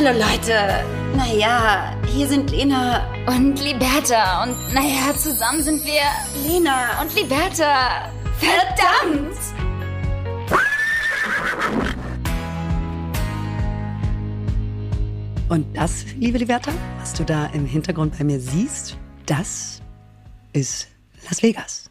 Hallo Leute. Naja, hier sind Lena Und Liberta. Und naja, zusammen sind wir Lena und Liberta. Verdammt! Und das, liebe Liberta, was du da im Hintergrund bei mir siehst, das ist Las Vegas.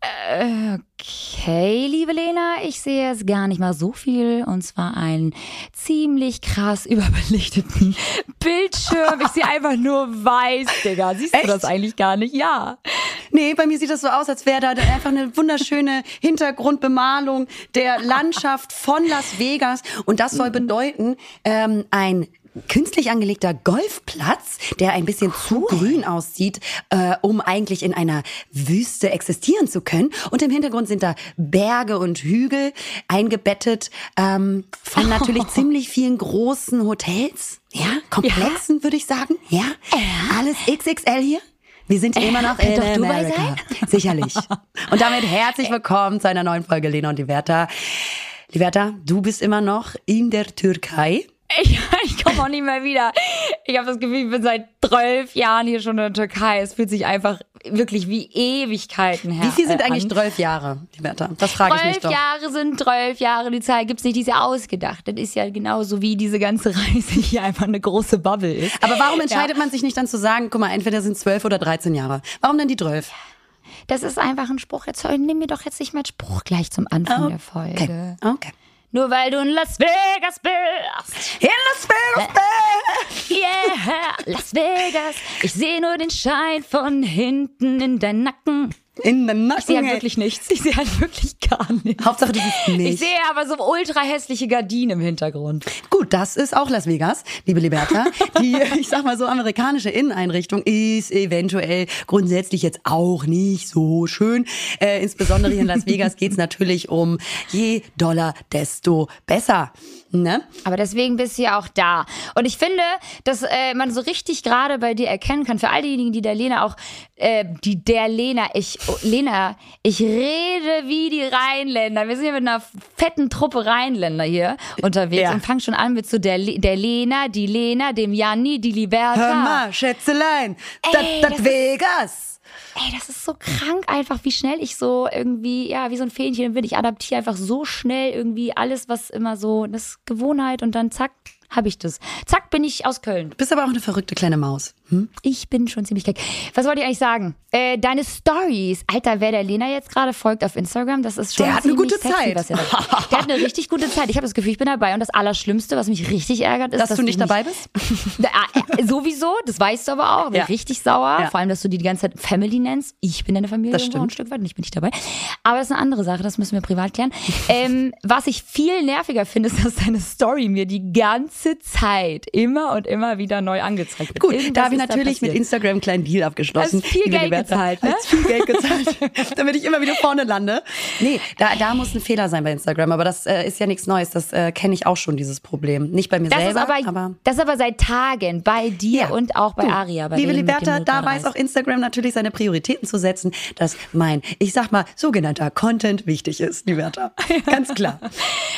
Okay, liebe Lena, ich sehe jetzt gar nicht mal so viel. Und zwar einen ziemlich krass überbelichteten Bildschirm. Ich sehe einfach nur weiß, Digga. Siehst Echt? du das eigentlich gar nicht? Ja. Nee, bei mir sieht das so aus, als wäre da einfach eine wunderschöne Hintergrundbemalung der Landschaft von Las Vegas. Und das soll bedeuten, ähm, ein künstlich angelegter Golfplatz, der ein bisschen zu grün aussieht, äh, um eigentlich in einer Wüste existieren zu können. Und im Hintergrund sind da Berge und Hügel eingebettet ähm, von natürlich ziemlich vielen großen Hotels. Ja, Komplexen würde ich sagen. Ja, alles XXL hier. Wir sind immer noch in Äh, doch Dubai Amerika. Sicherlich. Und damit herzlich willkommen zu einer neuen Folge Lena und Liberta. Liberta, du bist immer noch in der Türkei. Ich komme auch mehr wieder. Ich habe das Gefühl, ich bin seit zwölf Jahren hier schon in der Türkei. Es fühlt sich einfach wirklich wie Ewigkeiten her. Wie viel sind äh, eigentlich zwölf Jahre, Liberta? Das frage ich mich Zwölf doch. Jahre sind zwölf Jahre, die Zahl gibt's nicht, die ist ja ausgedacht. Das ist ja genauso wie diese ganze Reise hier einfach eine große Bubble ist. Aber warum entscheidet man sich nicht dann zu sagen, guck mal, entweder sind zwölf oder 13 Jahre? Warum denn die zwölf? Das ist einfach ein Spruch. Jetzt nimm mir doch jetzt nicht mal einen Spruch gleich zum Anfang der Folge. Okay. Nur weil du in Las Vegas bist. In Las Vegas, Yeah, Las Vegas. Ich sehe nur den Schein von hinten in deinen Nacken. In den Nacken. Ich sehe halt wirklich nichts. Ich sehe halt wirklich gar nichts. Hauptsache, du siehst Ich nicht. sehe aber so ultra hässliche Gardinen im Hintergrund. Gut, das ist auch Las Vegas, liebe Liberta. Die, ich sag mal so, amerikanische Inneneinrichtung ist eventuell grundsätzlich jetzt auch nicht so schön. Äh, insbesondere hier in Las Vegas geht's natürlich um je Dollar, desto besser. Ne? Aber deswegen bist du ja auch da. Und ich finde, dass äh, man so richtig gerade bei dir erkennen kann, für all diejenigen, die der Lena auch, äh, die der Lena, ich, oh, Lena, ich rede wie die Rheinländer. Wir sind ja mit einer fetten Truppe Rheinländer hier unterwegs Ja. und fangen schon an mit so der, der Lena, die Lena, dem Janni, die Liberta. Hör mal, Schätzelein, das, Ey, das das ist- Vegas. Ey, das ist so krank einfach, wie schnell ich so irgendwie, ja, wie so ein Fähnchen im Wind. Ich adaptiere einfach so schnell irgendwie alles, was immer so, das ist Gewohnheit und dann zack, habe ich das. Zack, bin ich aus Köln. Bist aber auch eine verrückte kleine Maus. Hm? Ich bin schon ziemlich keck. Was wollte ich eigentlich sagen? Äh, deine Stories. Alter, wer der Lena jetzt gerade folgt auf Instagram, das ist schon Der hat eine gute sexy, Zeit. Was er da, der hat eine richtig gute Zeit. Ich habe das Gefühl, ich bin dabei. Und das Allerschlimmste, was mich richtig ärgert, ist, Dass du nicht dabei bist? Da, äh, sowieso, das weißt du aber auch. Bin Ja. richtig sauer. Ja. Vor allem, dass du die die ganze Zeit Family nennst. Ich bin deine Familie Das irgendwo ein stimmt. Stück weit und ich bin nicht dabei. Aber das ist eine andere Sache, das müssen wir privat klären. ähm, was ich viel nerviger finde, ist, dass deine Story mir die ganze Zeit immer und immer wieder neu angezeigt wird. Gut, da habe ich natürlich mit. Instagram einen kleinen Deal abgeschlossen. Hast viel Geld Liberta. gezahlt, ne? Hast viel Geld gezahlt, damit ich immer wieder vorne lande. Nee, da, da muss ein Fehler sein bei Instagram, aber das äh, ist ja nichts Neues. Das äh, kenne ich auch schon, dieses Problem. Nicht bei mir Das selber, ist aber, aber das ist aber seit Tagen bei dir Ja. und auch bei Du, Aria. Bei Liebe Liberta, da weiß auch Instagram natürlich seine Prioritäten zu setzen, dass mein, ich sag mal, sogenannter Content wichtig ist, Liberta. Ganz klar.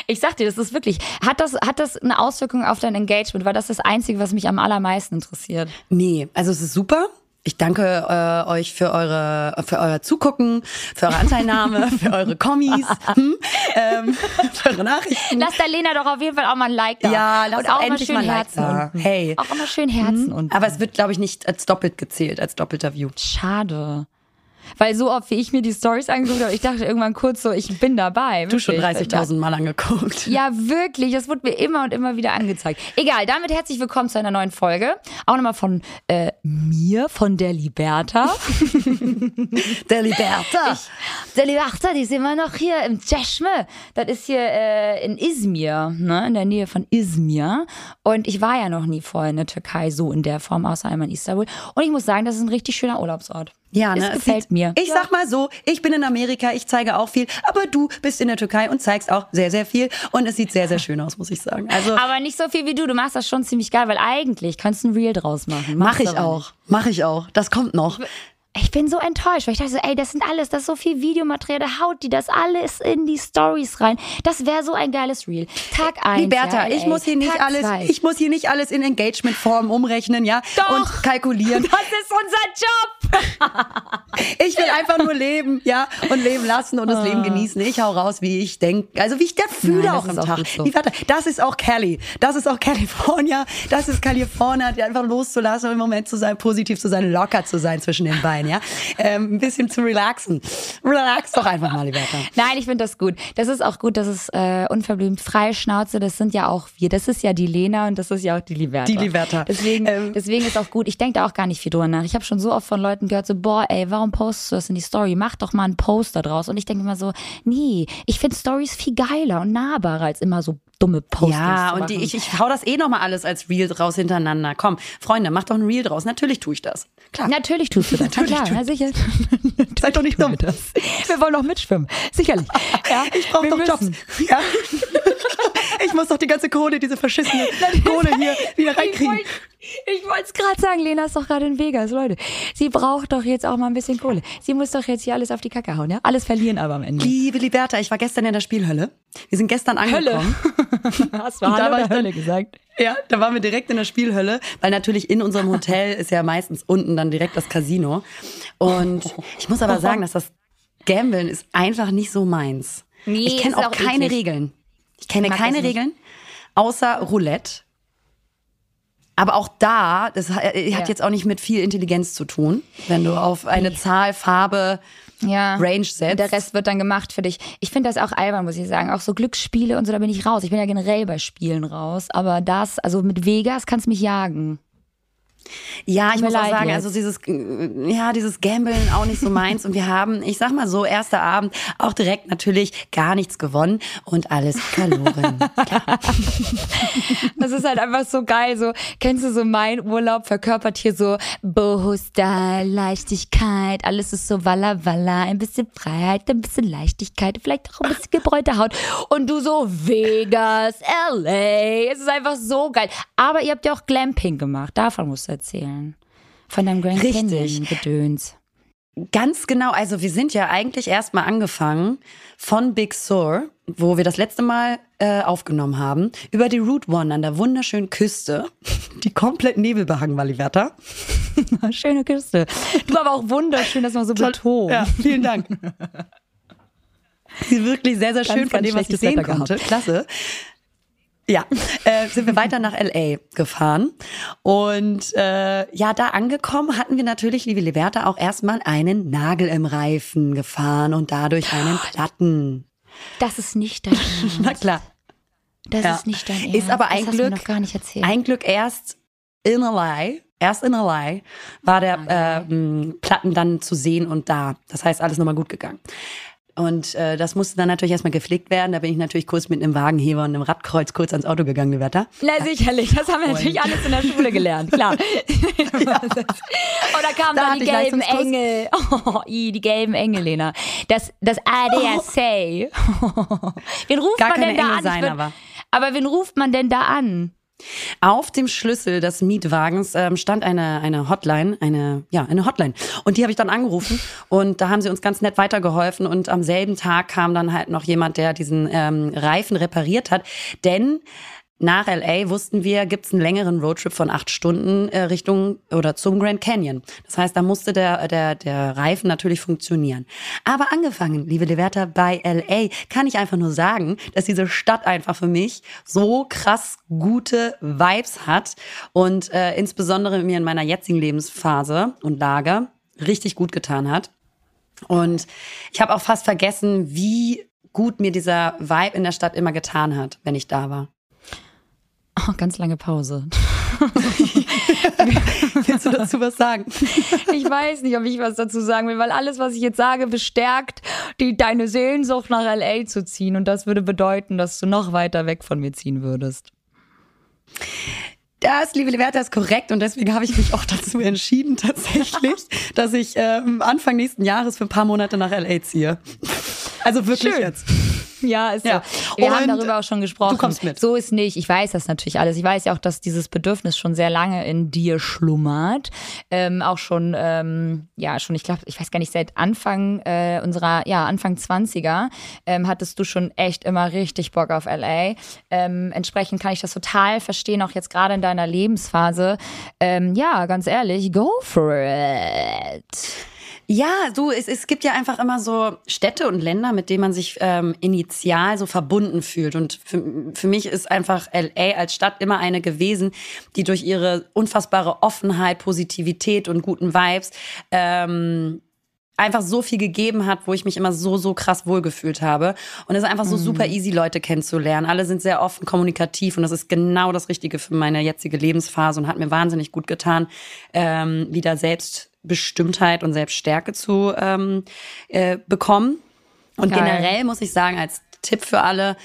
Ich sag dir, das ist wirklich. Hat das, hat das eine Auswirkung auf dein Engagement? Weil das ist das Einzige, was mich am allermeisten interessiert. Nee, also es ist super. Ich danke äh, euch für eure für euer Zugucken, für eure Anteilnahme, für eure Kommis, hm? ähm, für eure Nachrichten. Lass der Lena doch auf jeden Fall auch mal ein Like da. Ja, lass und doch auch endlich mal mal schön Like Herzen da. unten. Hey. Auch immer schön Herzen unten. Aber es wird, glaube ich, nicht als doppelt gezählt, als doppelter View. Schade. Weil so oft, wie ich mir die Stories angeguckt habe, ich dachte irgendwann kurz so, ich bin dabei. Du schon wirklich. 30.000 Mal angeguckt. Ja, wirklich. Das wurde mir immer und immer wieder angezeigt. Egal, damit herzlich willkommen zu einer neuen Folge. Auch nochmal von äh, mir, von der Liberta. Der Liberta. Der Liberta, die ist immer noch hier im Ceşme. Das ist hier äh, in Izmir, ne? in der Nähe von Izmir. Und ich war ja noch nie vorher in der Türkei so in der Form, außer einmal in Istanbul. Und ich muss sagen, das ist ein richtig schöner Urlaubsort. Ja, Es ne? gefällt sieht, mir. Ich sag mal so, ich bin in Amerika, ich zeige auch viel, aber du bist in der Türkei und zeigst auch sehr, sehr viel und es sieht sehr, sehr schön aus, muss ich sagen. Also Aber nicht so viel wie du. Du machst das schon ziemlich geil, weil eigentlich kannst du ein Reel draus machen. mache Machst ich aber auch, mache ich auch. Das kommt noch. Ich bin so enttäuscht, weil ich dachte so, ey, das sind alles, das ist so viel Videomaterial, da haut die das alles in die Stories rein. Das wäre so ein geiles Reel. Tag 1. Liberta, ja, ich muss hier nicht Tag alles, zwei. ich muss hier nicht alles in Engagementform umrechnen, ja, Doch. und kalkulieren. Das ist unser Job. Ich will einfach nur leben, ja, und leben lassen und das Ah. Leben genießen. Ich hau raus, wie ich denke, also wie ich das fühle Nein, das auch ist auch Tag. gut so. Das ist auch Cali, das ist auch California, das ist California, die einfach loszulassen und im Moment zu sein, positiv zu sein, locker zu sein zwischen den Beinen, ja, ähm, ein bisschen zu relaxen. Relax doch einfach mal, Liberta. Nein, ich finde das gut. Das ist auch gut, dass es äh, unverblümt freie Schnauze, das sind ja auch wir. Das ist ja die Lena und das ist ja auch die Liberta. Die Liberta. Deswegen, Ähm. deswegen ist auch gut. Ich denke da auch gar nicht viel drüber nach. Ich habe schon so oft von Leuten gehört, so, boah, ey, warum postest du das in die Story? Mach doch mal einen Poster draus. Und ich denke immer so, nee, ich finde Stories viel geiler und nahbarer als immer so dumme Postings. Ja, und die, ich, ich hau das eh nochmal alles als Reel draus hintereinander. Komm, Freunde, macht doch ein Reel draus. Natürlich tue ich das. Klar. Natürlich tust du das. Natürlich Na klar, na sicher. Seid doch nicht dumm. Wir wollen auch mitschwimmen. Sicherlich. Ja, Ich brauche wir doch Jobs. müssen. Ja. Ich muss doch die ganze Kohle, diese verschissene Kohle hier wieder reinkriegen. Ich wollte es gerade sagen, Lena ist doch gerade in Vegas, Leute. Sie braucht doch jetzt auch mal ein bisschen Kohle. Sie muss doch jetzt hier alles auf die Kacke hauen, ja? Alles verlieren aber am Ende. Liebe Liberta, ich war gestern in der Spielhölle. Wir sind gestern angekommen. Hast du Und da Halle war ich Hölle gesagt? Ja, da waren wir direkt in der Spielhölle, weil natürlich in unserem Hotel ist ja meistens unten dann direkt das Casino. Und ich muss aber sagen, dass das Gambeln ist einfach nicht so meins. Nee, ich kenne auch auch keine eklig. Regeln. Ich kenne mag keine. Regeln, außer Roulette. Aber auch da, das äh, hat Ja. jetzt auch nicht mit viel Intelligenz zu tun, wenn du auf eine Zahl, Farbe, Ja. Range setzt. Der Rest wird dann gemacht für dich. Ich finde das auch albern, muss ich sagen. Auch so Glücksspiele und so, da bin ich raus. Ich bin ja generell bei Spielen raus. Aber das, also mit Vegas kannst mich jagen. Ja, ich muss auch sagen, jetzt. also dieses, äh, ja, dieses Gambeln auch nicht so meins. Und wir haben, ich sag mal so, erster Abend auch direkt natürlich gar nichts gewonnen und alles verloren. Das ist halt einfach so geil. So, kennst du so mein Urlaub verkörpert hier so Boho-Style, Leichtigkeit, alles ist so walla walla, ein bisschen Freiheit, ein bisschen Leichtigkeit, vielleicht auch ein bisschen gebräunte Haut. Und du so Vegas, LA. Es ist einfach so geil. Aber ihr habt ja auch Glamping gemacht. Davon musst du erzählen. Von deinem Grand Richtig. Canyon Gedöns. Ganz genau, also wir sind ja eigentlich erstmal angefangen von Big Sur, wo wir das letzte Mal äh, aufgenommen haben, über die Route One an der wunderschönen Küste, die komplett nebelbehangen war, Liberta. Schöne Küste. Du aber auch wunderschön, dass man so betont. Ja, vielen Dank. Sie wirklich sehr, sehr schön Ganz, von dem, was ich sehen konnte. Klasse. Ja, äh, sind wir weiter nach LA gefahren. Und äh, ja, da angekommen hatten wir natürlich, liebe Liberta, auch erstmal einen Nagel im Reifen gefahren und dadurch einen Platten. Das ist nicht dein Ernst. Na klar. Das Ja. ist nicht dein Ernst. Ist aber ein das Glück, gar nicht erzählt. ein Glück erst in LA, erst in LA war der äh, m, Platten dann zu sehen und da. Das heißt, alles nochmal gut gegangen. Und äh, das musste dann natürlich erstmal gepflegt werden. Da bin ich natürlich kurz mit einem Wagenheber und einem Radkreuz kurz ans Auto gegangen, die Wetter. Na sicherlich, das haben wir natürlich alles in der Schule gelernt, klar. Oder kamen Da dann die gelben. Engel. Oh, i, die gelben Engel, Lena. Das, das ADSA. wen ruft Gar man denn da Engel an? sein, ich aber. aber wen ruft man denn da an? Auf dem Schlüssel des Mietwagens ähm, stand eine, eine Hotline, eine, ja, eine Hotline. Und die habe ich dann angerufen und da haben sie uns ganz nett weitergeholfen und am selben Tag kam dann halt noch jemand, der diesen ähm, Reifen repariert hat. Denn nach LA wussten wir, gibt's einen längeren Roadtrip von acht Stunden äh, Richtung oder zum Grand Canyon. Das heißt, da musste der, der, der Reifen natürlich funktionieren. Aber angefangen, liebe Leverta, bei LA kann ich einfach nur sagen, dass diese Stadt einfach für mich so krass gute Vibes hat und äh, insbesondere mir in meiner jetzigen Lebensphase und Lage richtig gut getan hat. Und ich habe auch fast vergessen, wie gut mir dieser Vibe in der Stadt immer getan hat, wenn ich da war. Oh, ganz lange Pause. Willst du dazu was sagen? Ich weiß nicht, ob ich was dazu sagen will, weil alles, was ich jetzt sage, bestärkt die, deine Sehnsucht nach LA zu ziehen. Und das würde bedeuten, dass du noch weiter weg von mir ziehen würdest. Das, liebe Liberta, ist korrekt und deswegen habe ich mich auch dazu entschieden, tatsächlich, dass ich ähm, Anfang nächsten Jahres für ein paar Monate nach LA ziehe. Also wirklich Schön. jetzt. Ja, ist Ja. so. Wir Und haben darüber auch schon gesprochen. du kommst mit. So ist nicht. Ich weiß das natürlich alles. Ich weiß ja auch, dass dieses Bedürfnis schon sehr lange in dir schlummert. Ähm, auch schon, ähm, ja, schon, ich glaube, ich weiß gar nicht, seit Anfang äh, unserer, ja, Anfang 20er ähm, hattest du schon echt immer richtig Bock auf LA. Ähm, entsprechend kann ich das total verstehen, auch jetzt gerade in deiner Lebensphase. Ähm, ja, ganz ehrlich, go for it. Ja, du, es, es gibt ja einfach immer so Städte und Länder, mit denen man sich ähm, initial so verbunden fühlt. Und für, für mich ist einfach LA als Stadt immer eine gewesen, die durch ihre unfassbare Offenheit, Positivität und guten Vibes ähm, einfach so viel gegeben hat, wo ich mich immer so, so krass wohlgefühlt habe. Und es ist einfach so super easy, Leute kennenzulernen. Alle sind sehr offen, kommunikativ und das ist genau das Richtige für meine jetzige Lebensphase und hat mir wahnsinnig gut getan, ähm, wieder Selbstbestimmtheit und Selbststärke zu ähm, äh, bekommen. Und Geil. generell muss ich sagen, als Tipp für alle,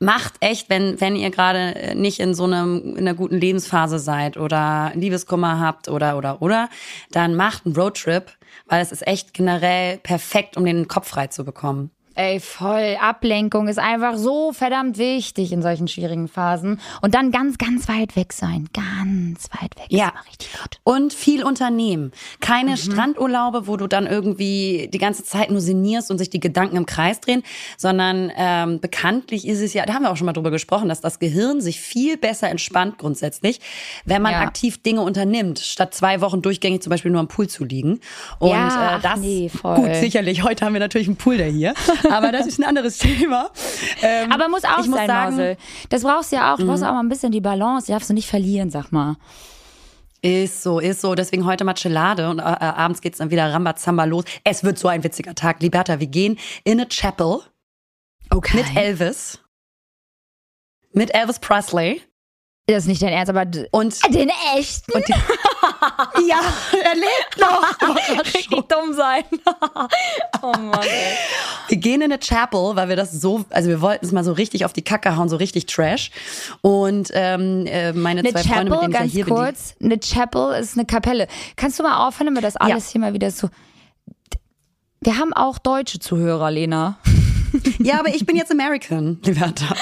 macht echt, wenn, wenn ihr gerade äh, nicht in so einem, in einer guten Lebensphase seid oder Liebeskummer habt oder, oder, oder, dann macht einen Roadtrip, weil es ist echt generell perfekt, um den Kopf frei zu bekommen. Ey, voll. Ablenkung ist einfach so verdammt wichtig in solchen schwierigen Phasen. Und dann ganz, ganz weit weg sein. Ganz weit weg. Ja. Richtig gut. Und viel unternehmen. Keine Strandurlaube, wo du dann irgendwie die ganze Zeit nur sinnierst und sich die Gedanken im Kreis drehen, sondern ähm, bekanntlich ist es ja, da haben wir auch schon mal drüber gesprochen, dass das Gehirn sich viel besser entspannt grundsätzlich, wenn man Ja. aktiv Dinge unternimmt, statt zwei Wochen durchgängig zum Beispiel nur am Pool zu liegen. Und Ja, äh, das nee, voll. gut, sicherlich. Heute haben wir natürlich einen Pool der hier, aber das ist ein anderes Thema. Ähm, Aber muss auch ich muss sein, sagen, Mhm. Mausel. Das brauchst du ja auch. Du brauchst auch mal ein bisschen die Balance. Die darfst du nicht verlieren, sag mal. Ist so, ist so. Deswegen heute Marcelade und äh, äh, abends geht's dann wieder Rambazamba los. Es wird so ein witziger Tag. Liberta, wir gehen in a chapel Okay. mit Elvis. Mit Elvis Presley. Das ist nicht dein Ernst, aber Und, den echten? und die, ja, er lebt noch. richtig dumm sein. oh Mann, ey. Wir gehen in eine Chapel, weil wir das so, also wir wollten es mal so richtig auf die Kacke hauen, so richtig Trash. Und ähm, äh, meine Eine zwei Freunde, mit Chapel, denen ich ja ganz hier bin, die, kurz. Eine Chapel ist eine Kapelle. Kannst du mal aufhören, damit das alles hier mal wieder so. Wir haben auch deutsche Zuhörer, Lena. Ja, aber ich bin jetzt American, Liberta.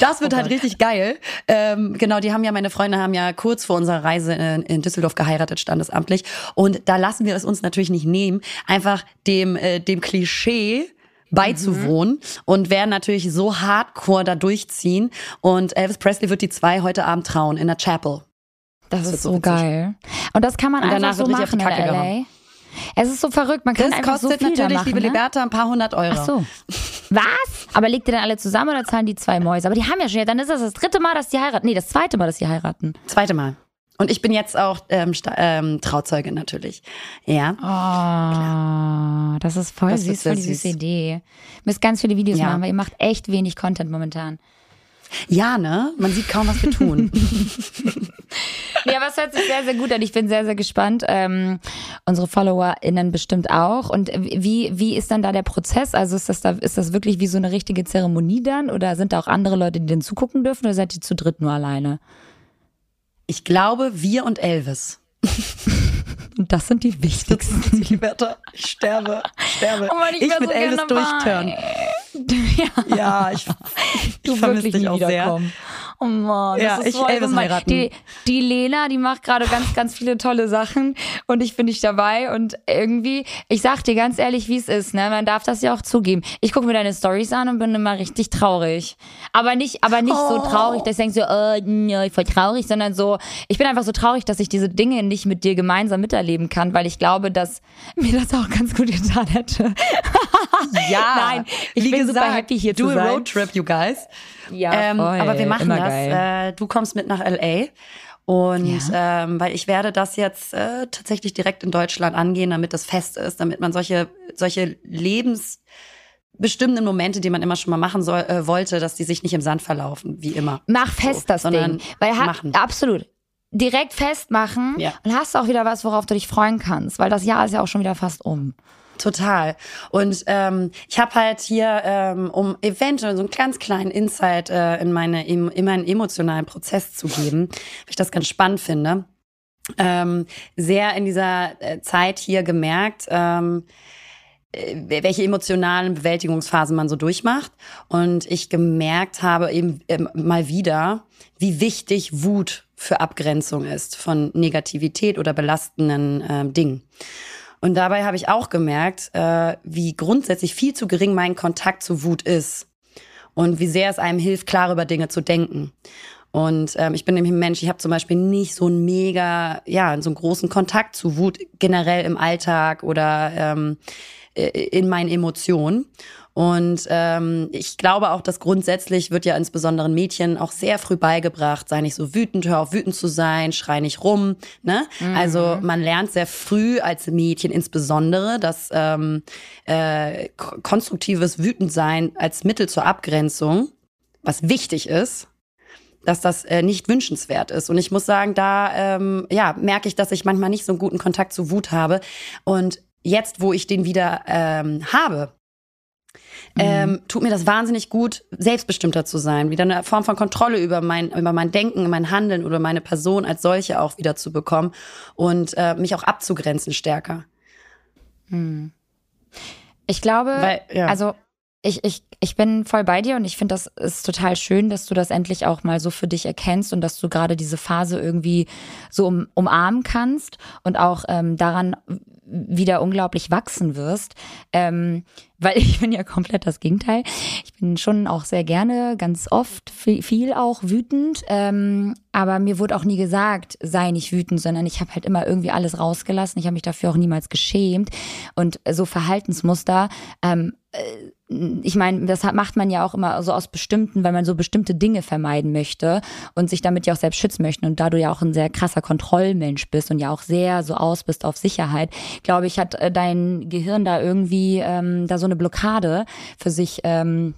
Das wird halt richtig geil. Ähm, genau, die haben ja, meine Freunde haben ja kurz vor unserer Reise in, in Düsseldorf geheiratet, standesamtlich. Und da lassen wir es uns natürlich nicht nehmen, einfach dem, äh, dem Klischee beizuwohnen und werden natürlich so hardcore da durchziehen. Und Elvis Presley wird die zwei heute Abend trauen in der Chapel. Das, wird ist so witzig. geil. Und das kann man Und danach einfach so machen auf die in LA. gehauen. Es ist so verrückt. Man kann Das einfach so kostet viel da natürlich, machen, liebe ne? Liberta, ein paar hundert Euro. Ach so. Was? Aber legt ihr dann alle zusammen oder zahlen die zwei Mäuse? Aber die haben ja schon, dann ist das das dritte Mal, dass die heiraten. Nee, das zweite Mal, dass die heiraten. Zweite Mal. Und ich bin jetzt auch ähm, ähm, Trauzeuge natürlich. Ja. Oh, das ist voll Das süß, voll die süße süß. Idee. Ihr müsst ganz viele Videos Ja. machen, weil ihr macht echt wenig Content momentan. Ja, ne? Man sieht kaum, was wir tun. Ja, es hört sich sehr, sehr gut an. Ich bin sehr, sehr gespannt. Ähm, unsere FollowerInnen bestimmt auch. Und wie, wie ist dann da der Prozess? Also ist das da, ist das wirklich wie so eine richtige Zeremonie dann? Oder sind da auch andere Leute, die dann zugucken dürfen? Oder seid ihr zu dritt nur alleine? Ich glaube, wir und Elvis. Und das sind die wichtigsten. Liberta, ich sterbe, sterbe. Oh Mann, ich wär mit so Elvis durchturnen. ja, Ja, ich, du ich vermisse wirklich dich auch sehr. Oh Mann, das Ja, ist ich voll Elvis heiraten. Die, die Lena, die macht gerade ganz, ganz viele tolle Sachen und ich bin nicht dabei und irgendwie, ich sag dir ganz ehrlich, wie es ist, ne? Man darf das ja auch zugeben. Ich gucke mir deine Stories an und bin immer richtig traurig. Aber nicht, aber nicht so traurig, dass ich denke so, oh, ich voll traurig, sondern so, ich bin einfach so traurig, dass ich diese Dinge nicht mit dir gemeinsam miterleben kann, weil ich glaube, dass mir das auch ganz gut getan hätte. Ja, Nein, ich wie bin super gesagt, happy hier do zu a sein. Roadtrip, you guys. Ja, ähm, voll. aber wir machen das. geil. Äh, du kommst mit nach LA. Und ähm, weil ich werde das jetzt äh, tatsächlich direkt in Deutschland angehen, damit das fest ist, damit man solche, solche lebensbestimmenden Momente, die man immer schon mal machen soll, äh, wollte, dass die sich nicht im Sand verlaufen, wie immer. Mach fest So, das Ding. Weil ha machen. absolut. Direkt festmachen Ja. und hast auch wieder was, worauf du dich freuen kannst, weil das Jahr ist ja auch schon wieder fast um. Total. Und ähm, ich habe halt hier, ähm, um eventuell so einen ganz kleinen Insight äh, in, meine, in, in meinen emotionalen Prozess zu geben, weil ich das ganz spannend finde, ähm, sehr in dieser äh, Zeit hier gemerkt, ähm, äh, welche emotionalen Bewältigungsphasen man so durchmacht. Und ich gemerkt habe eben äh, mal wieder, wie wichtig Wut für Abgrenzung ist von Negativität oder belastenden äh, Dingen. Und dabei habe ich auch gemerkt, äh, wie grundsätzlich viel zu gering mein Kontakt zu Wut ist und wie sehr es einem hilft, klar über Dinge zu denken. Und ähm, ich bin nämlich ein Mensch, ich habe zum Beispiel nicht so einen mega, ja, so einen großen Kontakt zu Wut generell im Alltag oder ähm, äh, in meinen Emotionen. Und ähm, ich glaube auch, dass grundsätzlich wird ja insbesondere Mädchen auch sehr früh beigebracht, sei nicht so wütend, hör auf wütend zu sein, schrei nicht rum. Ne? Mhm. Also man lernt sehr früh als Mädchen insbesondere, dass ähm, äh, konstruktives Wütendsein als Mittel zur Abgrenzung, was wichtig ist, dass das äh, nicht wünschenswert ist. Und ich muss sagen, da ähm, ja, merke ich, dass ich manchmal nicht so einen guten Kontakt zu Wut habe. Und jetzt, wo ich den wieder ähm, habe, ähm, tut mir das wahnsinnig gut, selbstbestimmter zu sein, wieder eine Form von Kontrolle über mein, über mein Denken, mein Handeln oder meine Person als solche auch wieder zu bekommen und äh, mich auch abzugrenzen stärker. Mhm. Ich glaube, Weil, ja. also ich, ich, ich bin voll bei dir und ich finde, das ist total schön, dass du das endlich auch mal so für dich erkennst und dass du gerade diese Phase irgendwie so um, umarmen kannst und auch ähm, daran wieder unglaublich wachsen wirst. Ähm, weil ich bin ja komplett das Gegenteil. Ich bin schon auch sehr gerne, ganz oft, viel auch wütend. Ähm, aber mir wurde auch nie gesagt, sei nicht wütend, sondern ich habe halt immer irgendwie alles rausgelassen. Ich habe mich dafür auch niemals geschämt. Und so Verhaltensmuster, ähm, äh, ich meine, das macht man ja auch immer so aus bestimmten, weil man so bestimmte Dinge vermeiden möchte und sich damit ja auch selbst schützen möchte. Und da du ja auch ein sehr krasser Kontrollmensch bist und ja auch sehr so aus bist auf Sicherheit, glaube ich, hat äh, dein Gehirn da irgendwie ähm, da so eine Blockade für sich ähm,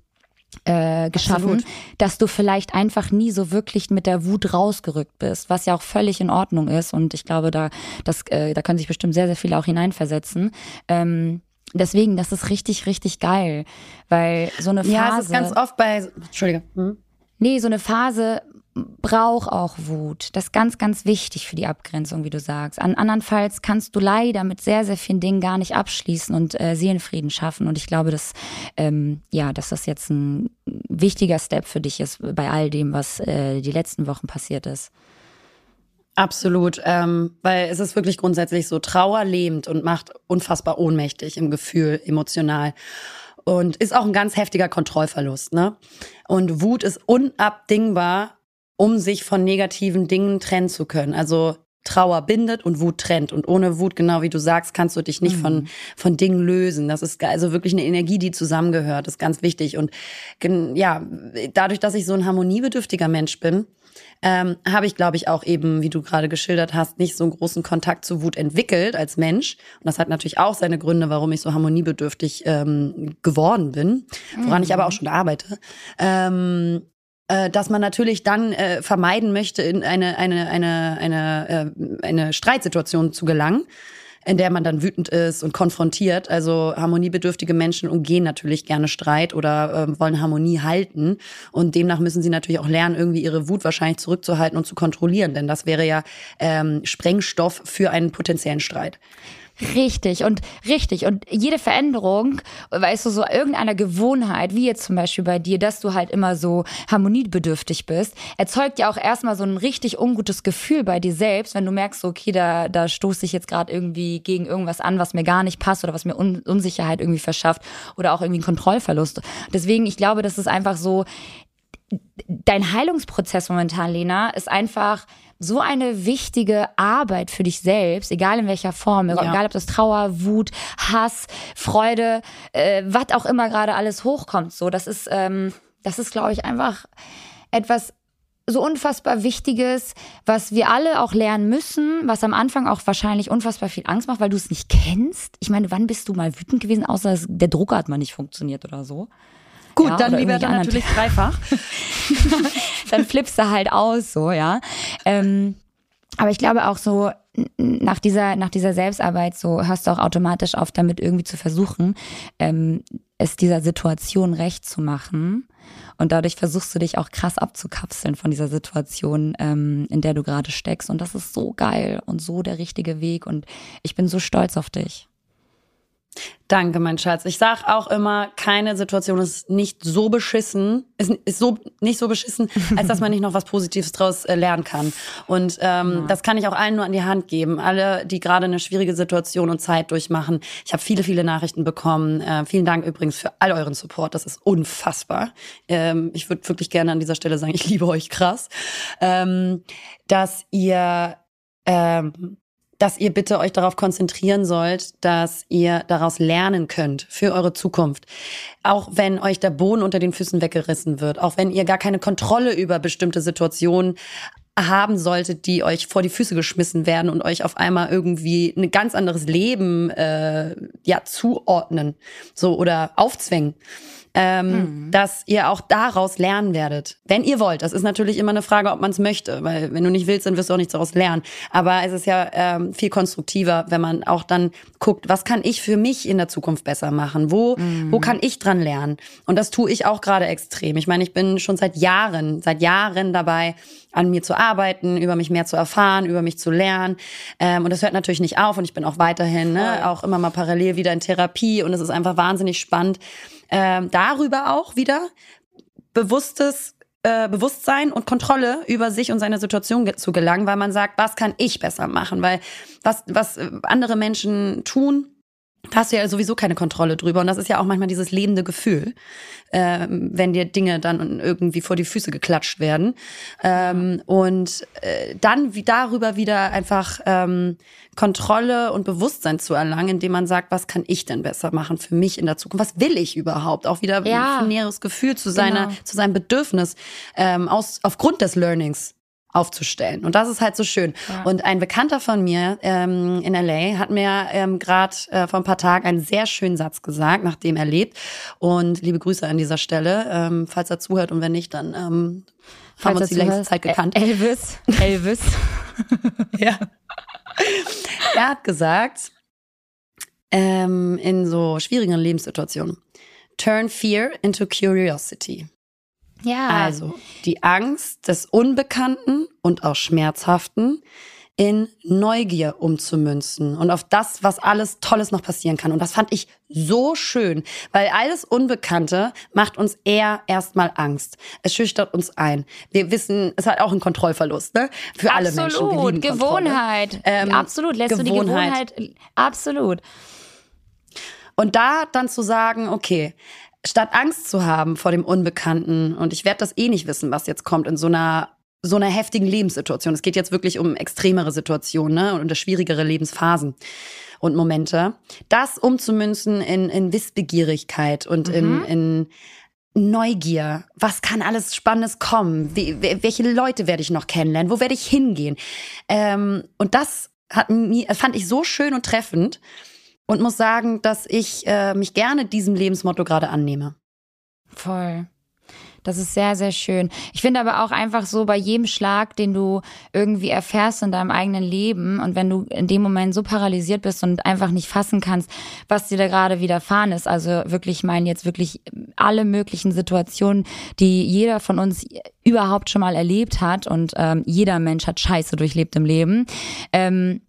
äh, geschaffen, Absolut. dass du vielleicht einfach nie so wirklich mit der Wut rausgerückt bist, was ja auch völlig in Ordnung ist. Und ich glaube, da, das, äh, da können sich bestimmt sehr, sehr viele auch hineinversetzen. Ähm, deswegen, das ist richtig, richtig geil, weil so eine Phase. Ja, es ist ganz oft bei. Entschuldige. Hm? Nee, so eine Phase braucht auch Wut. Das ist ganz, ganz wichtig für die Abgrenzung, wie du sagst. An andernfalls kannst du leider mit sehr, sehr vielen Dingen gar nicht abschließen und äh, Seelenfrieden schaffen. Und ich glaube, dass, ähm, ja, dass das jetzt ein wichtiger Step für dich ist bei all dem, was äh, die letzten Wochen passiert ist. Absolut, ähm, weil es ist wirklich grundsätzlich so, Trauer lähmt und macht unfassbar ohnmächtig im Gefühl, emotional und ist auch ein ganz heftiger Kontrollverlust. Ne? Und Wut ist unabdingbar, um sich von negativen Dingen trennen zu können. Also Trauer bindet und Wut trennt. Und ohne Wut, genau wie du sagst, kannst du dich nicht mhm. von, von Dingen lösen. Das ist also wirklich eine Energie, die zusammengehört. Das ist ganz wichtig. Und ja, dadurch, dass ich so ein harmoniebedürftiger Mensch bin, ähm, habe ich, glaube ich, auch eben, wie du gerade geschildert hast, nicht so einen großen Kontakt zu Wut entwickelt als Mensch. Und das hat natürlich auch seine Gründe, warum ich so harmoniebedürftig ähm, geworden bin, woran mhm. ich aber auch schon arbeite. Ähm, äh, dass man natürlich dann äh, vermeiden möchte, in eine, eine, eine, eine, äh, eine Streitsituation zu gelangen in der man dann wütend ist und konfrontiert. Also harmoniebedürftige Menschen umgehen natürlich gerne Streit oder äh, wollen Harmonie halten. Und demnach müssen sie natürlich auch lernen, irgendwie ihre Wut wahrscheinlich zurückzuhalten und zu kontrollieren. Denn das wäre ja ähm, Sprengstoff für einen potenziellen Streit. Richtig und richtig. Und jede Veränderung, weißt du, so irgendeiner Gewohnheit, wie jetzt zum Beispiel bei dir, dass du halt immer so harmoniebedürftig bist, erzeugt ja auch erstmal so ein richtig ungutes Gefühl bei dir selbst, wenn du merkst, okay, da, da stoße ich jetzt gerade irgendwie gegen irgendwas an, was mir gar nicht passt oder was mir Un Unsicherheit irgendwie verschafft oder auch irgendwie einen Kontrollverlust. Deswegen, ich glaube, das ist einfach so, dein Heilungsprozess momentan, Lena, ist einfach so eine wichtige Arbeit für dich selbst, egal in welcher Form, ja. egal ob das Trauer, Wut, Hass, Freude, äh, was auch immer gerade alles hochkommt. So, das ist, ähm, das ist, glaube ich, einfach etwas so unfassbar Wichtiges, was wir alle auch lernen müssen, was am Anfang auch wahrscheinlich unfassbar viel Angst macht, weil du es nicht kennst. Ich meine, wann bist du mal wütend gewesen, außer der Drucker hat mal nicht funktioniert oder so? Gut, ja, dann lieber dann natürlich dreifach. dann flippst du halt aus, so, ja. Ähm, aber ich glaube auch so, nach dieser, nach dieser Selbstarbeit, so hörst du auch automatisch auf, damit irgendwie zu versuchen, ähm, es dieser Situation recht zu machen. Und dadurch versuchst du dich auch krass abzukapseln von dieser Situation, ähm, in der du gerade steckst. Und das ist so geil und so der richtige Weg. Und ich bin so stolz auf dich. Danke, mein Schatz. Ich sag auch immer, keine Situation ist nicht so beschissen, ist, ist so nicht so beschissen, als dass man nicht noch was Positives draus äh, lernen kann. Und ähm, ja. das kann ich auch allen nur an die Hand geben. Alle, die gerade eine schwierige Situation und Zeit durchmachen. Ich habe viele, viele Nachrichten bekommen. Äh, vielen Dank übrigens für all euren Support. Das ist unfassbar. Ähm, ich würde wirklich gerne an dieser Stelle sagen, ich liebe euch krass, ähm, dass ihr ähm, dass ihr bitte euch darauf konzentrieren sollt, dass ihr daraus lernen könnt für eure Zukunft. Auch wenn euch der Boden unter den Füßen weggerissen wird, auch wenn ihr gar keine Kontrolle über bestimmte Situationen haben solltet, die euch vor die Füße geschmissen werden und euch auf einmal irgendwie ein ganz anderes Leben äh, ja zuordnen, so oder aufzwängen ähm, mhm. dass ihr auch daraus lernen werdet. Wenn ihr wollt. Das ist natürlich immer eine Frage, ob man es möchte, weil wenn du nicht willst, dann wirst du auch nichts daraus lernen. Aber es ist ja ähm, viel konstruktiver, wenn man auch dann guckt, was kann ich für mich in der Zukunft besser machen? Wo, mhm. wo kann ich dran lernen? Und das tue ich auch gerade extrem. Ich meine, ich bin schon seit Jahren, seit Jahren dabei, an mir zu arbeiten, über mich mehr zu erfahren, über mich zu lernen. Ähm, und das hört natürlich nicht auf und ich bin auch weiterhin, ne, auch immer mal parallel wieder in Therapie und es ist einfach wahnsinnig spannend, ähm, darüber auch wieder bewusstes äh, Bewusstsein und Kontrolle über sich und seine Situation ge zu gelangen, weil man sagt, was kann ich besser machen? Weil was, was andere Menschen tun, da hast du ja sowieso keine Kontrolle drüber. Und das ist ja auch manchmal dieses lebende Gefühl, ähm, wenn dir Dinge dann irgendwie vor die Füße geklatscht werden. Ähm, und äh, dann wie darüber wieder einfach ähm, Kontrolle und Bewusstsein zu erlangen, indem man sagt, was kann ich denn besser machen für mich in der Zukunft? Was will ich überhaupt? Auch wieder ja. ein näheres Gefühl zu seiner, genau. zu seinem Bedürfnis ähm, aus, aufgrund des Learnings aufzustellen. Und das ist halt so schön. Ja. Und ein Bekannter von mir ähm, in LA hat mir ähm, gerade äh, vor ein paar Tagen einen sehr schönen Satz gesagt, nachdem er lebt. Und liebe Grüße an dieser Stelle, ähm, falls er zuhört und wenn nicht, dann ähm, haben wir uns die längste Zeit gekannt. Elvis, Elvis. ja. Er hat gesagt, ähm, in so schwierigen Lebenssituationen, turn fear into curiosity. Ja. Also die Angst des Unbekannten und auch Schmerzhaften in Neugier umzumünzen und auf das, was alles Tolles noch passieren kann. Und das fand ich so schön, weil alles Unbekannte macht uns eher erstmal Angst. Es schüchtert uns ein. Wir wissen, es hat auch einen Kontrollverlust, ne? Für absolut. alle Menschen. Absolut, Gewohnheit. Ähm, absolut, lässt Gewohnheit. du die Gewohnheit. Absolut. Und da dann zu sagen, okay, statt Angst zu haben vor dem Unbekannten und ich werde das eh nicht wissen, was jetzt kommt in so einer so einer heftigen Lebenssituation. Es geht jetzt wirklich um extremere Situationen ne? und schwierigere Lebensphasen und Momente. Das umzumünzen in, in Wissbegierigkeit und mhm. in, in Neugier. Was kann alles Spannendes kommen? Wie, welche Leute werde ich noch kennenlernen? Wo werde ich hingehen? Ähm, und das hat fand ich so schön und treffend und muss sagen, dass ich äh, mich gerne diesem Lebensmotto gerade annehme. Voll. Das ist sehr, sehr schön. Ich finde aber auch einfach so bei jedem Schlag, den du irgendwie erfährst in deinem eigenen Leben und wenn du in dem Moment so paralysiert bist und einfach nicht fassen kannst, was dir da gerade widerfahren ist, also wirklich, ich meine jetzt wirklich alle möglichen Situationen, die jeder von uns überhaupt schon mal erlebt hat und ähm, jeder Mensch hat Scheiße durchlebt im Leben. Ähm,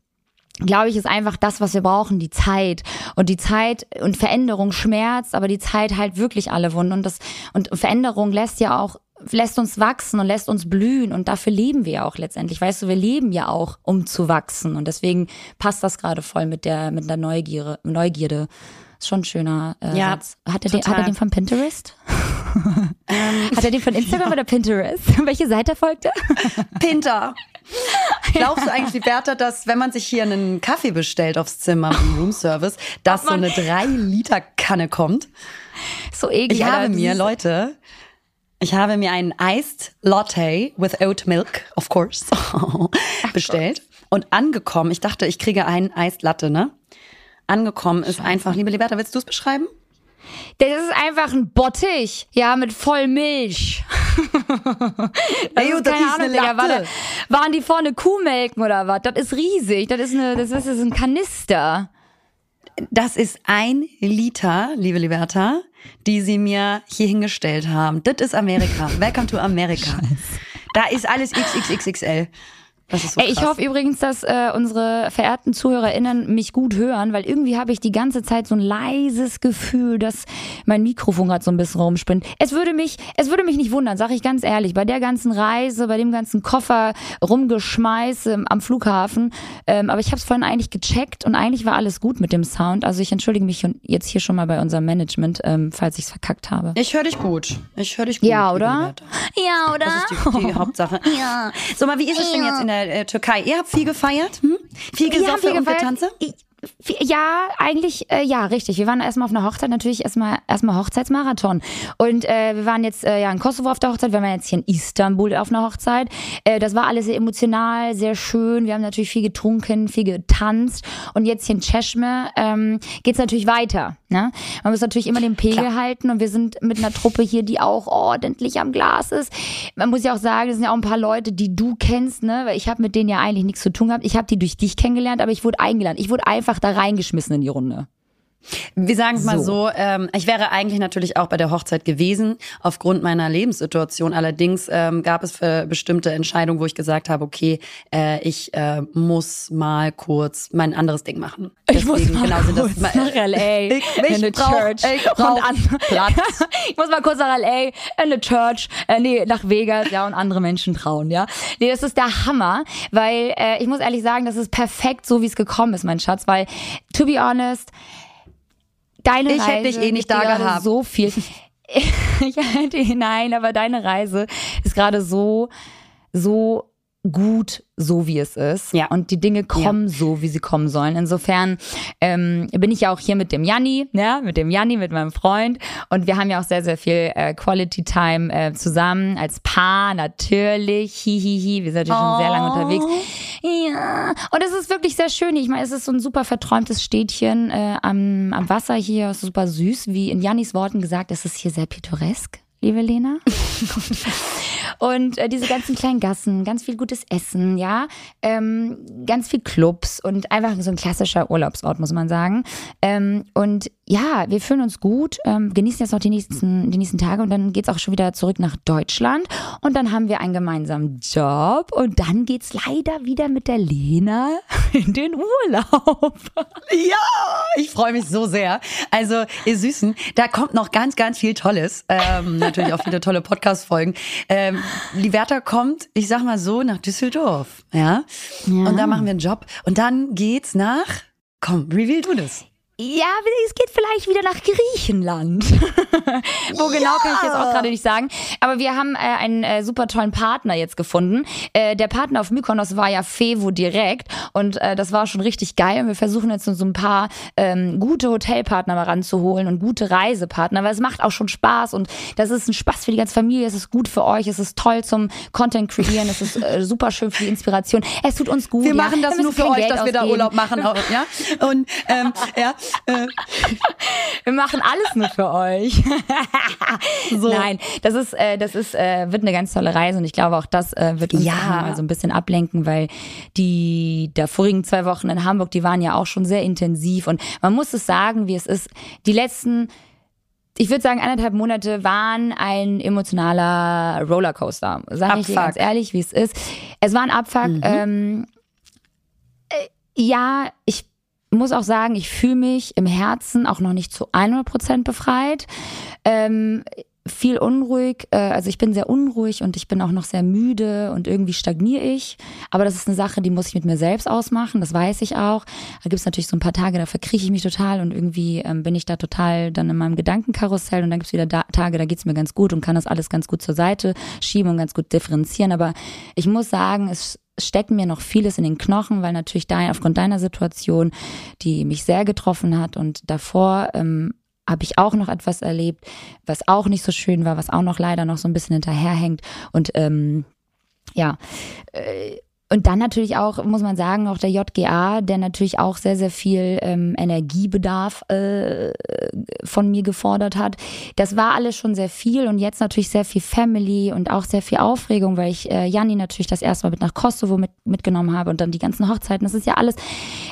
glaube ich, ist einfach das, was wir brauchen, die Zeit. Und die Zeit und Veränderung schmerzt, aber die Zeit halt wirklich alle Wunden. Und das, und Veränderung lässt ja auch, lässt uns wachsen und lässt uns blühen. Und dafür leben wir ja auch letztendlich. Weißt du, wir leben ja auch, um zu wachsen. Und deswegen passt das gerade voll mit der, mit der Neugierde, Neugierde. Ist schon ein schöner äh, ja, Satz. Hat er, den, hat er den von Pinterest? ähm, hat er den von Instagram oder Pinterest? Welche Seite folgt er? Pinter. Glaubst du eigentlich, Liberta, dass wenn man sich hier einen Kaffee bestellt aufs Zimmer im Roomservice, dass so eine 3-Liter-Kanne kommt? So eklig. Ich habe mir, Leute, ich habe mir einen Iced Latte with Oat Milk, of course, bestellt und angekommen. Ich dachte, ich kriege einen Iced Latte, ne? Angekommen ist Scheiße. einfach, liebe Liberta, willst du es beschreiben? Das ist einfach ein Bottich, ja, mit voll Milch. das Ey, ist keine das Ahnung, Digga. War da, waren die vorne Kuhmelken oder was? Das ist riesig. Das ist, eine, das ist, das ist ein Kanister. Das ist ein Liter, liebe Liberta, die sie mir hier hingestellt haben. Das ist Amerika. Welcome to America. Scheiße. Da ist alles XXXXL. So Ey, ich hoffe übrigens, dass äh, unsere verehrten ZuhörerInnen mich gut hören, weil irgendwie habe ich die ganze Zeit so ein leises Gefühl, dass mein Mikrofon gerade so ein bisschen rumspinnt. Es würde mich, es würde mich nicht wundern, sage ich ganz ehrlich, bei der ganzen Reise, bei dem ganzen Koffer rumgeschmeiß ähm, am Flughafen. Ähm, aber ich habe es vorhin eigentlich gecheckt und eigentlich war alles gut mit dem Sound. Also ich entschuldige mich jetzt hier schon mal bei unserem Management, ähm, falls ich es verkackt habe. Ich höre dich gut. Ich höre dich gut. Ja, oder? Ja, oder? Das ist die, die Hauptsache. Ja. So mal, wie ist es denn jetzt in der äh, Türkei? Ihr habt viel gefeiert? Hm? Viel gesoffen viel und gefeiert. getanzt? Ja, eigentlich, äh, ja, richtig. Wir waren erstmal auf einer Hochzeit, natürlich erstmal erstmal Hochzeitsmarathon. Und äh, wir waren jetzt äh, ja in Kosovo auf der Hochzeit, wir waren jetzt hier in Istanbul auf einer Hochzeit. Äh, das war alles sehr emotional, sehr schön. Wir haben natürlich viel getrunken, viel getanzt. Und jetzt hier in Cheshme ähm, geht's natürlich weiter. Ne? Man muss natürlich immer den Pegel halten und wir sind mit einer Truppe hier, die auch ordentlich am Glas ist. Man muss ja auch sagen, das sind ja auch ein paar Leute, die du kennst, ne? Weil ich habe mit denen ja eigentlich nichts zu tun gehabt. Ich habe die durch dich kennengelernt, aber ich wurde eingeladen. Ich wurde einfach da reingeschmissen in die Runde. Wir sagen es mal So. so, ähm, ich wäre eigentlich natürlich auch bei der Hochzeit gewesen, aufgrund meiner Lebenssituation. Allerdings ähm, gab es für bestimmte Entscheidungen, wo ich gesagt habe, okay, äh, ich äh, muss mal kurz mein anderes Ding machen. Ich muss mal genau, sind das kurz nach LA Ich, in eine Church ich brauch an Platz. ich muss mal kurz nach LA in eine Church, äh, nee, nach Vegas, ja, und andere Menschen trauen, ja. Nee, das ist der Hammer, weil äh, ich muss ehrlich sagen, das ist perfekt so, wie es gekommen ist, mein Schatz, weil, to be honest, deine Ich Reise hätte dich eh nicht da gehabt. so viel. ich hätte, nein, aber deine Reise ist gerade so, so gut, so wie es ist. Ja. Und die Dinge kommen so, wie sie kommen sollen. Insofern ähm, bin ich ja auch hier mit dem Janni, ja, mit dem Janni, mit meinem Freund. Und wir haben ja auch sehr, sehr viel äh, Quality Time äh, zusammen als Paar, natürlich. Hihihi, wir sind natürlich schon sehr lange unterwegs. Ja, und es ist wirklich sehr schön. Ich meine, es ist so ein super verträumtes Städtchen äh, am, am Wasser hier, super süß. Wie in Jannis Worten gesagt, es ist hier sehr pittoresk, liebe Lena. Und äh, diese ganzen kleinen Gassen, ganz viel gutes Essen, ja, ähm, ganz viel Clubs und einfach so ein klassischer Urlaubsort, muss man sagen. Ähm, und ja, wir fühlen uns gut, ähm, genießen jetzt noch die nächsten, die nächsten Tage und dann geht's auch schon wieder zurück nach Deutschland und dann haben wir einen gemeinsamen Job und dann geht's leider wieder mit der Lena in den Urlaub. Ja, ich freue mich so sehr. Also, ihr Süßen, da kommt noch ganz, ganz viel Tolles. Ähm, natürlich auch viele tolle Podcast-Folgen. Ähm, Liberta kommt, ich sag mal so, nach Düsseldorf. Ja? Und da machen wir einen Job. Und dann geht's nach. Komm, reveal du das. Ja, es geht vielleicht wieder nach Griechenland. Wo genau kann ich jetzt auch gerade nicht sagen. Aber wir haben äh, einen äh, super tollen Partner jetzt gefunden. Äh, der Partner auf Mykonos war ja Fevo direkt und äh, das war schon richtig geil. Und wir versuchen jetzt so ein paar ähm, gute Hotelpartner mal ranzuholen und gute Reisepartner, weil es macht auch schon Spaß und das ist ein Spaß für die ganze Familie. Es ist gut für euch. Es ist toll zum Content kreieren. Es ist äh, super schön für die Inspiration. Es tut uns gut. Wir ja. machen das müssen nur für euch, Geld dass wir da ausgeben. Urlaub machen. Auch, ja? Und ähm, ja, Wir machen alles nur für euch. So. Nein, das ist, äh, das ist, äh, wird eine ganz tolle Reise und ich glaube auch das äh, wird uns Ja. mal so ein bisschen ablenken, weil die der vorigen zwei Wochen in Hamburg, die waren ja auch schon sehr intensiv und man muss es sagen, wie es ist. Die letzten ich würde sagen, anderthalb Monate waren ein emotionaler Rollercoaster. Sag ich dir ganz ehrlich, wie es ist. Es war ein Abfuck. Ähm, äh, ja, ich muss auch sagen, ich fühle mich im Herzen auch noch nicht zu 100% befreit. Ähm, viel unruhig, äh, also ich bin sehr unruhig und ich bin auch noch sehr müde und irgendwie stagniere ich. Aber das ist eine Sache, die muss ich mit mir selbst ausmachen, das weiß ich auch. Da gibt es natürlich so ein paar Tage, da verkrieche ich mich total und irgendwie ähm, bin ich da total dann in meinem Gedankenkarussell und dann gibt es wieder da Tage, da geht es mir ganz gut und kann das alles ganz gut zur Seite schieben und ganz gut differenzieren. Aber ich muss sagen, es steckt mir noch vieles in den Knochen, weil natürlich da aufgrund deiner Situation, die mich sehr getroffen hat und davor ähm, habe ich auch noch etwas erlebt, was auch nicht so schön war, was auch noch leider noch so ein bisschen hinterherhängt. Und ähm, ja, äh, und dann natürlich auch, muss man sagen, auch der JGA, der natürlich auch sehr, sehr viel ähm, Energiebedarf äh, von mir gefordert hat. Das war alles schon sehr viel und jetzt natürlich sehr viel Family und auch sehr viel Aufregung, weil ich äh, Janni natürlich das erste Mal mit nach Kosovo mit, mitgenommen habe und dann die ganzen Hochzeiten. Das ist ja alles,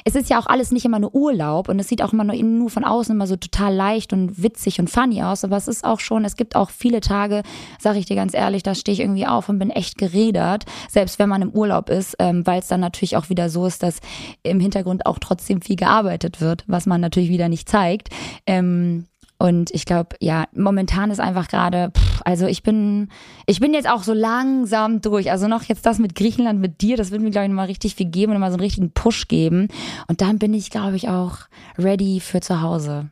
es ist ja auch alles nicht immer nur Urlaub und es sieht auch immer nur, nur von außen immer so total leicht und witzig und funny aus, aber es ist auch schon, es gibt auch viele Tage, sage ich dir ganz ehrlich, da stehe ich irgendwie auf und bin echt geredert, selbst wenn man im Urlaub ist ist, ähm, weil es dann natürlich auch wieder so ist, dass im Hintergrund auch trotzdem viel gearbeitet wird, was man natürlich wieder nicht zeigt. Ähm, und ich glaube, ja, momentan ist einfach gerade, also ich bin, ich bin jetzt auch so langsam durch. Also noch jetzt das mit Griechenland, mit dir, das wird mir, glaube ich, nochmal richtig viel geben und nochmal so einen richtigen Push geben. Und dann bin ich, glaube ich, auch ready für zu Hause.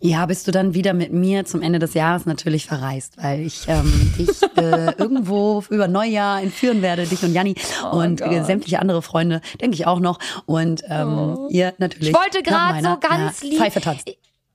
Ja, bist du dann wieder mit mir zum Ende des Jahres natürlich verreist, weil ich ähm, dich äh, irgendwo über Neujahr entführen werde, dich und Janni oh und äh, sämtliche andere Freunde, denke ich auch noch. Und ähm, oh. ihr natürlich. Ich wollte gerade so ganz lieb. Pfeife tanzt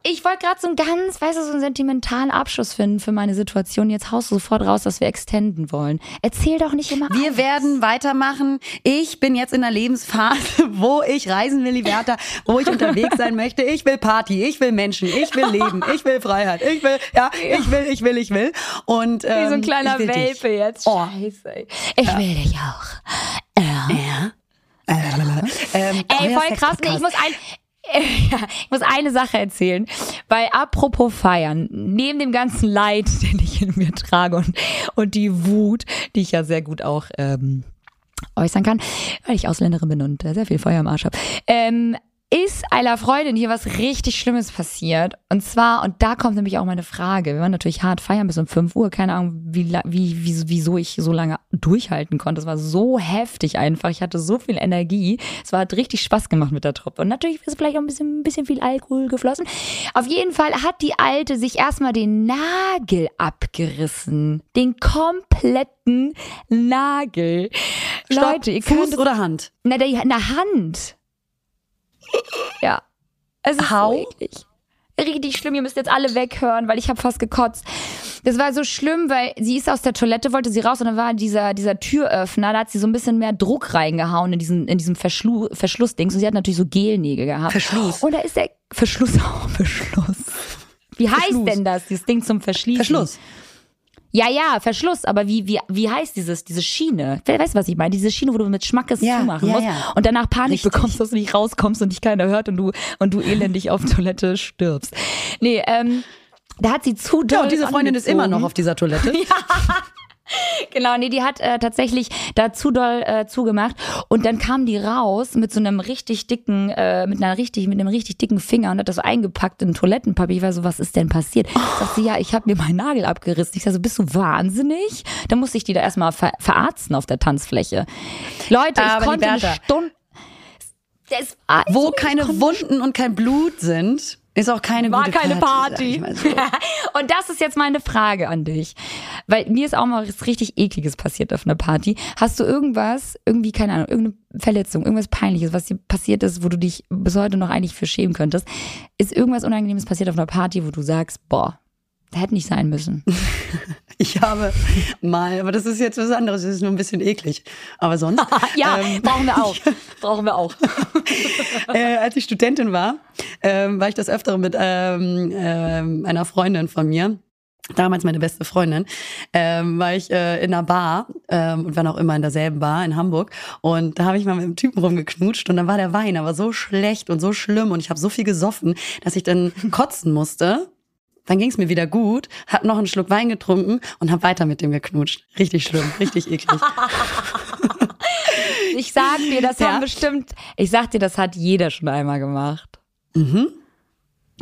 ich wollte gerade so einen ganz, weißt du, so einen sentimentalen Abschluss finden für meine Situation. Jetzt haust du sofort raus, dass wir extenden wollen. Erzähl doch nicht immer. Wir alles. werden weitermachen. Ich bin jetzt in der Lebensphase, wo ich reisen will, Liberta, wo ich unterwegs sein möchte. Ich will Party, ich will Menschen, ich will Leben, ich will Freiheit, ich will, ja, ich will, ich will, ich will. Und ähm, Wie so ein ähm, kleiner Welpe jetzt. Oh. Scheiße. Ich ja. will dich auch. Ja. ja. Ähm, Ey, voll krass. Nee, ich muss ein, ich muss eine Sache erzählen, weil apropos feiern, neben dem ganzen Leid, den ich in mir trage und, und die Wut, die ich ja sehr gut auch ähm, äußern kann, weil ich Ausländerin bin und äh, sehr viel Feuer im Arsch habe, ähm, ist einer Freundin hier was richtig Schlimmes passiert. Und zwar, und da kommt nämlich auch meine Frage. Wir waren natürlich hart feiern bis um 5 Uhr. Keine Ahnung, wie, wie, wie, wieso ich so lange durchhalten konnte. Es war so heftig einfach. Ich hatte so viel Energie. Es war hat richtig Spaß gemacht mit der Truppe. Und natürlich ist vielleicht auch ein bisschen, ein bisschen viel Alkohol geflossen. Auf jeden Fall hat die Alte sich erstmal den Nagel abgerissen. Den kompletten Nagel. Stopp, Leute, ihr Fuß könnt, oder Hand? Na, der, na Hand. Ja. Es ist How? so. Richtig schlimm, ihr müsst jetzt alle weghören, weil ich habe fast gekotzt. Das war so schlimm, weil sie ist aus der Toilette, wollte sie raus und dann war dieser, dieser Türöffner, da hat sie so ein bisschen mehr Druck reingehauen in diesen, in diesem Verschlu Verschlussdings und sie hat natürlich so Gelnägel gehabt. Verschluss. Und da ist der Verschluss auch Verschluss. Wie heißt Verschluss. denn das, dieses Ding zum Verschließen? Verschluss. Ja, ja, Verschluss, aber wie, wie, wie heißt dieses, diese Schiene? Weißt du, was ich meine? Diese Schiene, wo du mit Schmackes ja, zumachen ja, musst ja. und danach Panik Richtig. bekommst, dass du nicht rauskommst und dich keiner hört und du, und du elendig auf Toilette stirbst. Nee, ähm, da hat sie zu doll. Ja, und diese Freundin ist immer noch auf dieser Toilette. ja. Genau, nee, die hat äh, tatsächlich da zu doll äh, zugemacht und dann kam die raus mit so einem richtig dicken, äh, mit einer richtig, mit einem richtig dicken Finger und hat das eingepackt in Toilettenpapier. Ich war so, was ist denn passiert? Oh. Sagt sie, ja, ich habe mir meinen Nagel abgerissen. Ich sag so, bist du wahnsinnig? Dann musste ich die da erstmal ver verarzten auf der Tanzfläche. Leute, ich Aber konnte eine Stunde. Wo keine Wunden und kein Blut sind, ist auch keine War gute keine Party. Party. So. und das ist jetzt meine Frage an dich. Weil mir ist auch mal was richtig ekliges passiert auf einer Party. Hast du irgendwas, irgendwie, keine Ahnung, irgendeine Verletzung, irgendwas Peinliches, was dir passiert ist, wo du dich bis heute noch eigentlich für schämen könntest? Ist irgendwas Unangenehmes passiert auf einer Party, wo du sagst, boah, Hätte nicht sein müssen. Ich habe mal, aber das ist jetzt was anderes, das ist nur ein bisschen eklig. Aber sonst. ja, ähm, brauchen wir auch. brauchen wir auch. äh, als ich Studentin war, ähm, war ich das öfter mit ähm, ähm, einer Freundin von mir. Damals meine beste Freundin, ähm, war ich äh, in einer Bar ähm, und war noch immer in derselben Bar in Hamburg. Und da habe ich mal mit einem Typen rumgeknutscht und dann war der Wein aber so schlecht und so schlimm und ich habe so viel gesoffen, dass ich dann kotzen musste dann ging es mir wieder gut, hab noch einen Schluck Wein getrunken und hab weiter mit dem geknutscht. Richtig schlimm, richtig eklig. ich sag dir, das ja. haben bestimmt, ich sag dir, das hat jeder schon einmal gemacht. Mhm.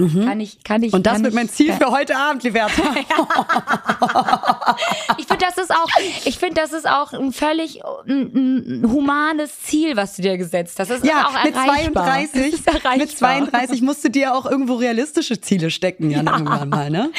Mhm. Kann ich, kann ich. Und das wird mein Ziel für heute Abend, Liberta. ich finde, das ist auch, ich finde, das ist auch ein völlig ein, ein humanes Ziel, was du dir gesetzt hast. Das ja, ist auch mit 32, mit 32 musst du dir auch irgendwo realistische Ziele stecken, ja, ja. irgendwann mal, ne?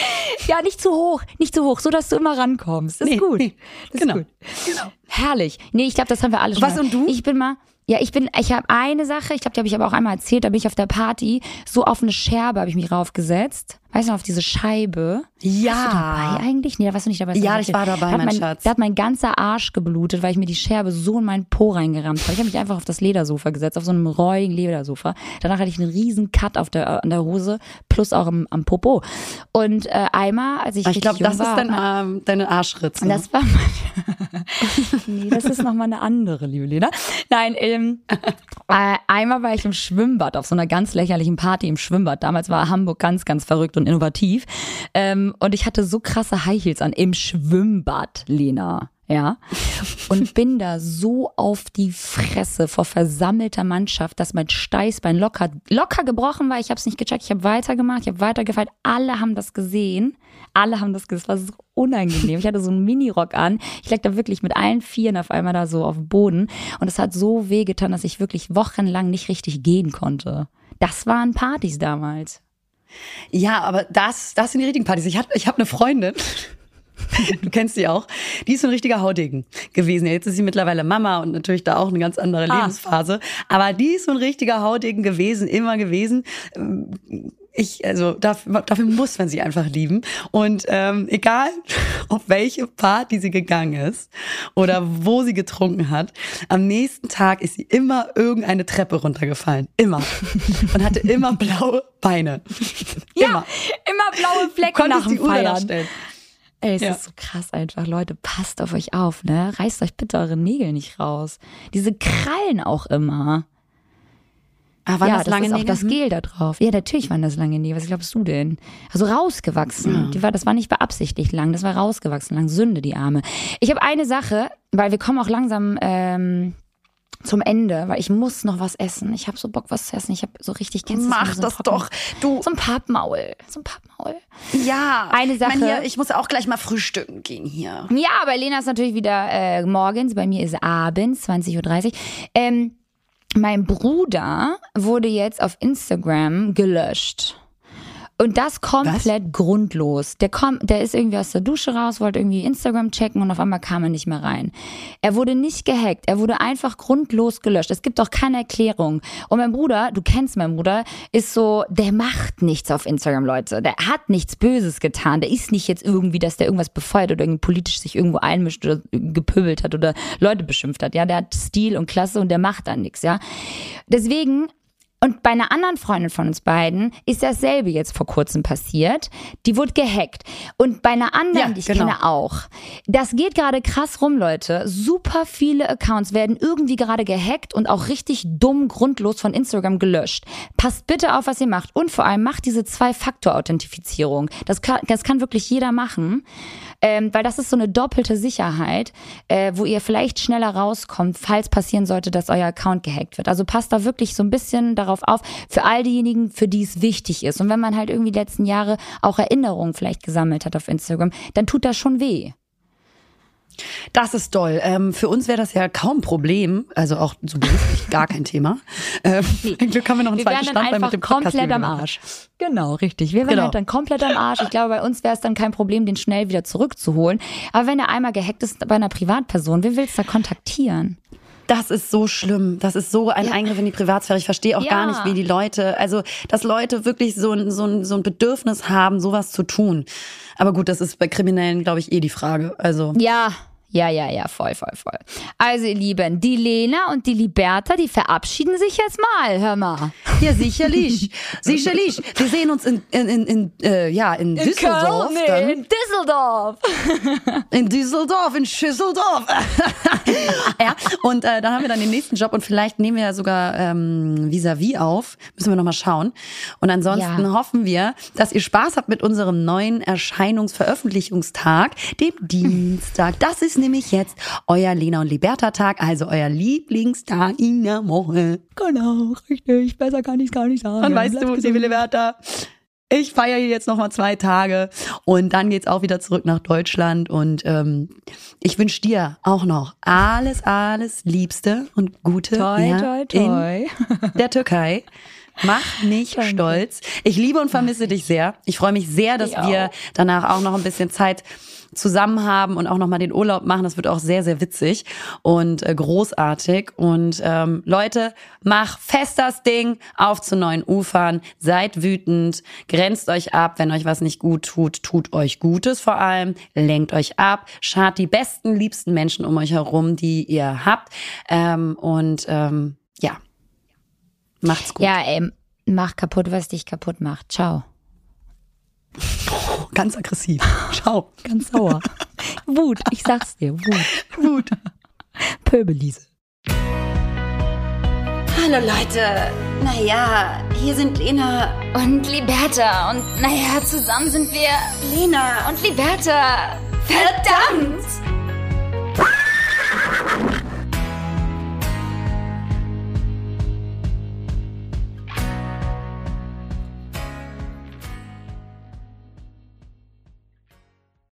Ja, nicht zu hoch, nicht zu hoch, so dass du immer rankommst. Das ist nee, gut. Nee. Das genau. ist gut. Genau. Herrlich. Nee, ich glaube, das haben wir alle schon. Was mal. und du? Ich bin mal, ja, ich bin, ich habe eine Sache, ich glaube, die habe ich aber auch einmal erzählt, da bin ich auf der Party, so auf eine Scherbe habe ich mich raufgesetzt. Weißt du noch, auf diese Scheibe? Ja. Warst du dabei eigentlich? Nee, da warst du nicht dabei. Ja, ich war dabei, mein, mein, Schatz. Da hat mein ganzer Arsch geblutet, weil ich mir die Scherbe so in meinen Po reingerammt habe. Ich habe mich einfach auf das Ledersofa gesetzt, auf so einem räudigen Ledersofa. Danach hatte ich einen riesen Cut auf der, an der Hose, plus auch im, am Popo. Und äh, einmal, als ich Ich glaube, das war, ist dein, ähm, deine Arschritze. Das war mein, Nee, das ist nochmal eine andere, liebe Lena. Nein, ähm, äh, einmal war ich im Schwimmbad, auf so einer ganz lächerlichen Party im Schwimmbad. Damals war Hamburg ganz, ganz verrückt und innovativ. Ähm, und ich hatte so krasse High Heels an im Schwimmbad, Lena. ja, und bin da so auf die Fresse vor versammelter Mannschaft, dass mein Steißbein locker, locker gebrochen war. Ich habe es nicht gecheckt, ich habe weitergemacht, ich habe weitergefeiert. Alle haben das gesehen. Alle haben das gesehen. Es war so unangenehm. Ich hatte so einen Minirock an. Ich lag da wirklich mit allen Vieren auf einmal da so auf dem Boden. Und es hat so weh getan, dass ich wirklich wochenlang nicht richtig gehen konnte. Das waren Partys damals. Ja, aber das, das sind die richtigen Partys. Ich habe ich hab eine Freundin, du kennst sie auch, die ist so ein richtiger Haudegen gewesen. Jetzt ist sie mittlerweile Mama und natürlich da auch eine ganz andere Ah. Lebensphase. Aber die ist so ein richtiger Haudegen gewesen, immer gewesen. Ich, also dafür, dafür muss man sie einfach lieben. Und ähm, egal, auf welche Party sie gegangen ist oder wo sie getrunken hat, am nächsten Tag ist sie immer irgendeine Treppe runtergefallen. Immer. Und hatte immer blaue Beine. Immer. Immer blaue Flecken Konntest nach dem die Feiern. Ey, es Ja. ist so krass einfach. Leute, passt auf euch auf, ne? Reißt euch bitte eure Nägel nicht raus. Diese Krallen auch immer. Ah, waren ja, das das, lange ist auch Nägel? das Gel da drauf. Ja, natürlich waren das lange Nägel. Was glaubst du denn? Also rausgewachsen. Die war, das war nicht beabsichtigt lang, das war rausgewachsen lang. Sünde, die Arme. Ich habe eine Sache, weil wir kommen auch langsam ähm, zum Ende, weil ich muss noch was essen. Ich habe so Bock, was zu essen. Ich habe so richtig, kennst Mach du so das doch. Du, So ein Pappmaul. So ein Pappmaul. ja. Eine Ich mein, Sache- hier, ich muss auch gleich mal frühstücken gehen hier. Ja, bei Lena ist natürlich wieder äh, morgens, bei mir ist abends, 20.30 Uhr. Ähm, mein Bruder wurde jetzt auf Instagram gelöscht. Und das komplett grundlos. Der, kommt, der ist irgendwie aus der Dusche raus, wollte irgendwie Instagram checken und auf einmal kam er nicht mehr rein. Er wurde nicht gehackt, er wurde einfach grundlos gelöscht. Es gibt auch keine Erklärung. Und mein Bruder, du kennst meinen Bruder, ist so, der macht nichts auf Instagram, Leute. Der hat nichts Böses getan. Der ist nicht jetzt irgendwie, dass der irgendwas befeuert oder irgendwie politisch sich irgendwo einmischt oder gepöbelt hat oder Leute beschimpft hat. Ja, der hat Stil und Klasse und der macht dann nichts, ja. Deswegen und bei einer anderen Freundin von uns beiden ist dasselbe jetzt vor kurzem passiert. Die wurde gehackt. Und bei einer anderen, Ja, die ich genau. kenne, auch. Das geht gerade krass rum, Leute. Super viele Accounts werden irgendwie gerade gehackt und auch richtig dumm, grundlos von Instagram gelöscht. Passt bitte auf, was ihr macht. Und vor allem macht diese Zwei-Faktor-Authentifizierung. Das kann, das kann wirklich jeder machen. Ähm, weil das ist so eine doppelte Sicherheit, äh, wo ihr vielleicht schneller rauskommt, falls passieren sollte, dass euer Account gehackt wird. Also passt da wirklich so ein bisschen darauf auf, für all diejenigen, für die es wichtig ist. Und wenn man halt irgendwie die letzten Jahre auch Erinnerungen vielleicht gesammelt hat auf Instagram, dann tut das schon weh. Das ist toll. Ähm, für uns wäre das ja kaum ein Problem. Also auch so beruflich gar kein Thema. Ähm, Ein Glück haben wir noch einen Wir zweiten Standbein mit dem Podcast. komplett am. Arsch. Genau, richtig. Wir wären Genau. halt dann komplett am Arsch. Ich glaube, bei uns wäre es dann kein Problem, den schnell wieder zurückzuholen. Aber wenn er einmal gehackt ist bei einer Privatperson, wen willst du da kontaktieren? Das ist so schlimm. Das ist so ein Eingriff in die Privatsphäre. Ich verstehe auch Ja. gar nicht, wie die Leute, also, dass Leute wirklich so ein, so ein, so ein Bedürfnis haben, sowas zu tun. Aber gut, das ist bei Kriminellen, glaube ich, eh die Frage. Also. Ja, ja, ja, ja, voll, voll, voll. Also, ihr Lieben, die Lena und die Liberta, die verabschieden sich jetzt mal, hör mal. Ja, sicherlich. sicherlich. Wir sehen uns in, in, in, in äh, ja, in Düsseldorf. Köln, dann. in Düsseldorf. In Düsseldorf, in Schüsseldorf. ja, und äh, dann haben wir dann den nächsten Job und vielleicht nehmen wir ja sogar ähm, vis-à-vis auf. Müssen wir nochmal schauen. Und ansonsten Ja. hoffen wir, dass ihr Spaß habt mit unserem neuen Erscheinungsveröffentlichungstag, dem Dienstag. Das ist nämlich jetzt euer Lena und Liberta-Tag, also euer Lieblingstag in der Woche. Genau, richtig. Besser kann ich es gar nicht sagen. Und weißt Bleib du, liebe Liberta, ich feiere hier jetzt noch mal zwei Tage und dann geht's auch wieder zurück nach Deutschland und ähm, ich wünsche dir auch noch alles, alles Liebste und Gute Toi, ja, toi, toi. in der Türkei. Mach mich Danke. stolz. Ich liebe und vermisse dich sehr. Ich freue mich sehr, dass Ich wir auch. danach auch noch ein bisschen Zeit zusammen haben und auch noch mal den Urlaub machen. Das wird auch sehr, sehr witzig und äh, großartig. Und ähm, Leute, mach fest das Ding auf zu neuen Ufern. Seid wütend, grenzt euch ab, wenn euch was nicht gut tut, tut euch Gutes vor allem, lenkt euch ab, schart die besten, liebsten Menschen um euch herum, die ihr habt. Ähm, und ähm, macht's gut. Ja, ey, mach kaputt, was dich kaputt macht. Ciao. Ganz aggressiv. Ciao. Ganz sauer. Wut, ich sag's dir, Wut. Gut. Pöbelise. Hallo Leute. Naja, hier sind Lena Und Liberta. Und naja, zusammen sind wir Lena und Liberta. Verdammt!